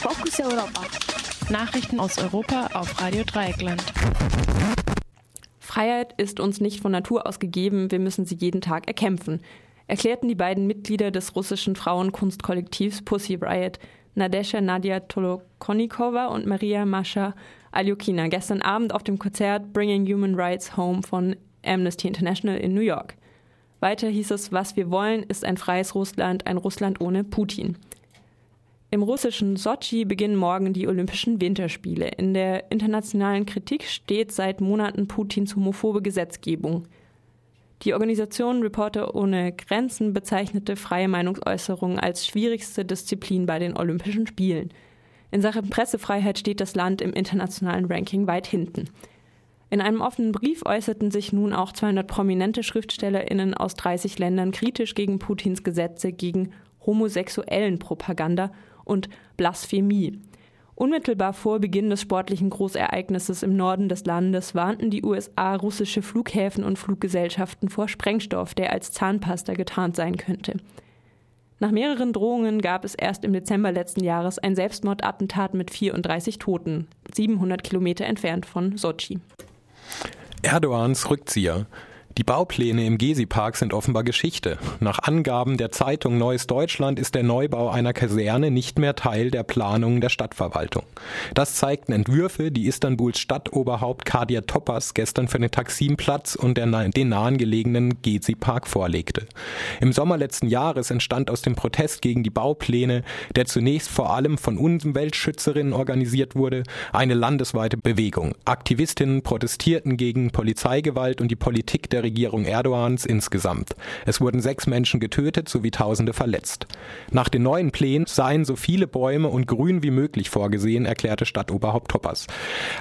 Fokus Europa. Nachrichten aus Europa auf Radio Dreieckland. Freiheit ist uns nicht von Natur aus gegeben, wir müssen sie jeden Tag erkämpfen, erklärten die beiden Mitglieder des russischen Frauenkunstkollektivs Pussy Riot, Nadesha Nadia Tolokonikova und Maria Mascha Alyukina, gestern Abend auf dem Konzert Bringing Human Rights Home von Amnesty International in New York. Weiter hieß es, was wir wollen, ist ein freies Russland, ein Russland ohne Putin. Im russischen Sochi beginnen morgen die Olympischen Winterspiele. In der internationalen Kritik steht seit Monaten Putins homophobe Gesetzgebung. Die Organisation Reporter ohne Grenzen bezeichnete freie Meinungsäußerung als schwierigste Disziplin bei den Olympischen Spielen. In Sachen Pressefreiheit steht das Land im internationalen Ranking weit hinten. In einem offenen Brief äußerten sich nun auch 200 prominente Schriftstellerinnen aus 30 Ländern kritisch gegen Putins Gesetze gegen homosexuellen Propaganda und Blasphemie. Unmittelbar vor Beginn des sportlichen Großereignisses im Norden des Landes warnten die USA russische Flughäfen und Fluggesellschaften vor Sprengstoff, der als Zahnpasta getarnt sein könnte. Nach mehreren Drohungen gab es erst im Dezember letzten Jahres ein Selbstmordattentat mit 34 Toten, 700 Kilometer entfernt von Sochi. Erdogans Rückzieher. Die Baupläne im Gezi-Park sind offenbar Geschichte. Nach Angaben der Zeitung Neues Deutschland ist der Neubau einer Kaserne nicht mehr Teil der Planungen der Stadtverwaltung. Das zeigten Entwürfe, die Istanbuls Stadtoberhaupt Kadir Topaz gestern für den Taksimplatz und den nahen gelegenen Gezi-Park vorlegte. Im Sommer letzten Jahres entstand aus dem Protest gegen die Baupläne, der zunächst vor allem von Umweltschützerinnen organisiert wurde, eine landesweite Bewegung. Aktivistinnen protestierten gegen Polizeigewalt und die Politik der der Regierung Erdogans insgesamt. Es wurden sechs Menschen getötet sowie Tausende verletzt. Nach den neuen Plänen seien so viele Bäume und Grün wie möglich vorgesehen, erklärte Stadtoberhaupt Toppers.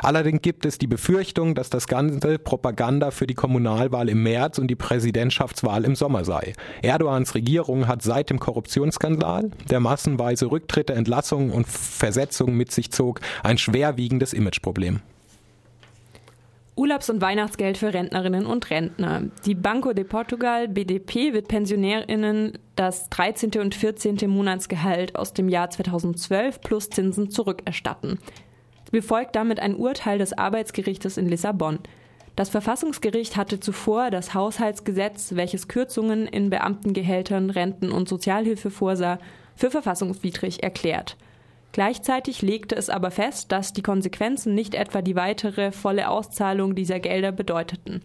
Allerdings gibt es die Befürchtung, dass das Ganze Propaganda für die Kommunalwahl im März und die Präsidentschaftswahl im Sommer sei. Erdogans Regierung hat seit dem Korruptionsskandal, der massenweise Rücktritte, Entlassungen und Versetzungen mit sich zog, ein schwerwiegendes Imageproblem. Urlaubs- und Weihnachtsgeld für Rentnerinnen und Rentner. Die Banco de Portugal, BDP, wird PensionärInnen das 13. und 14. Monatsgehalt aus dem Jahr 2012 plus Zinsen zurückerstatten. Befolgt damit ein Urteil des Arbeitsgerichtes in Lissabon. Das Verfassungsgericht hatte zuvor das Haushaltsgesetz, welches Kürzungen in Beamtengehältern, Renten und Sozialhilfe vorsah, für verfassungswidrig erklärt. Gleichzeitig legte es aber fest, dass die Konsequenzen nicht etwa die weitere volle Auszahlung dieser Gelder bedeuteten.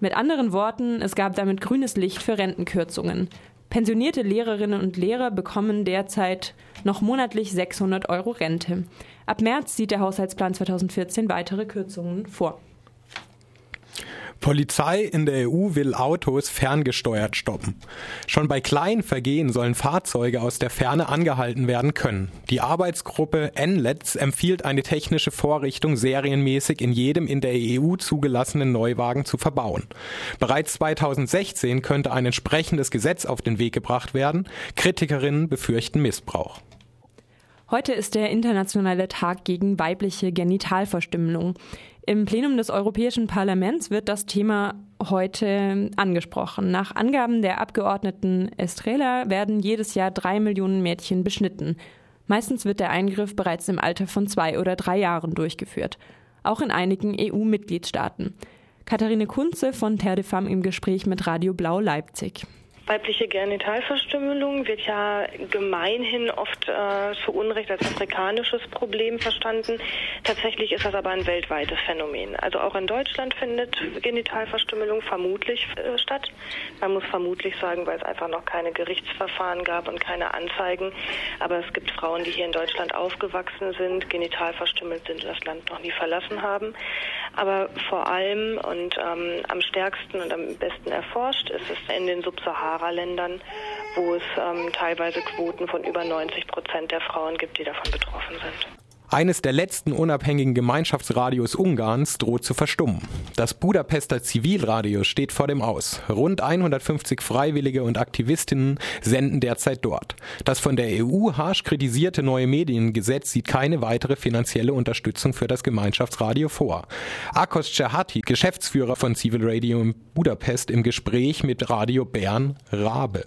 Mit anderen Worten, es gab damit grünes Licht für Rentenkürzungen. Pensionierte Lehrerinnen und Lehrer bekommen derzeit noch monatlich 600 Euro Rente. Ab März sieht der Haushaltsplan 2014 weitere Kürzungen vor. Polizei in der EU will Autos ferngesteuert stoppen. Schon bei kleinen Vergehen sollen Fahrzeuge aus der Ferne angehalten werden können. Die Arbeitsgruppe NLETS empfiehlt eine technische Vorrichtung serienmäßig in jedem in der EU zugelassenen Neuwagen zu verbauen. Bereits 2016 könnte ein entsprechendes Gesetz auf den Weg gebracht werden. Kritikerinnen befürchten Missbrauch. Heute ist der internationale Tag gegen weibliche Genitalverstümmelung. Im Plenum des Europäischen Parlaments wird das Thema heute angesprochen. Nach Angaben der Abgeordneten Estrela werden jedes Jahr drei Millionen Mädchen beschnitten. Meistens wird der Eingriff bereits im Alter von zwei oder drei Jahren durchgeführt. Auch in einigen EU-Mitgliedstaaten. Katharine Kunze von Terre de Femme im Gespräch mit Radio Blau Leipzig. Weibliche Genitalverstümmelung wird ja gemeinhin oft äh, zu Unrecht als afrikanisches Problem verstanden. Tatsächlich ist das aber ein weltweites Phänomen. Also auch in Deutschland findet Genitalverstümmelung vermutlich äh, statt. Man muss vermutlich sagen, weil es einfach noch keine Gerichtsverfahren gab und keine Anzeigen. Aber es gibt Frauen, die hier in Deutschland aufgewachsen sind, genital verstümmelt sind, das Land noch nie verlassen haben. Aber vor allem und ähm, am stärksten und am besten erforscht ist es in den Subsahara Sahara-Ländern, wo es ähm, teilweise Quoten von über 90 Prozent der Frauen gibt, die davon betroffen sind. Eines der letzten unabhängigen Gemeinschaftsradios Ungarns droht zu verstummen. Das Budapester Zivilradio steht vor dem Aus. Rund 150 Freiwillige und Aktivistinnen senden derzeit dort. Das von der EU harsch kritisierte neue Mediengesetz sieht keine weitere finanzielle Unterstützung für das Gemeinschaftsradio vor. Akos Cehati, Geschäftsführer von Civil Radio in Budapest, im Gespräch mit Radio Bern Rabe.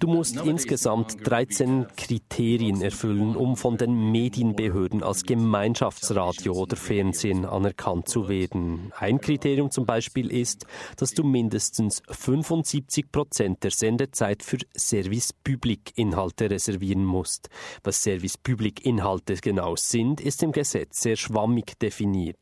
Du musst insgesamt 13 Kriterien erfüllen, um von den Medienbehörden als Gemeinschaftsradio oder Fernsehen anerkannt zu werden. Ein Kriterium zum Beispiel ist, dass du mindestens 75 Prozent der Sendezeit für Service Public Inhalte reservieren musst. Was Service Public Inhalte genau sind, ist im Gesetz sehr schwammig definiert.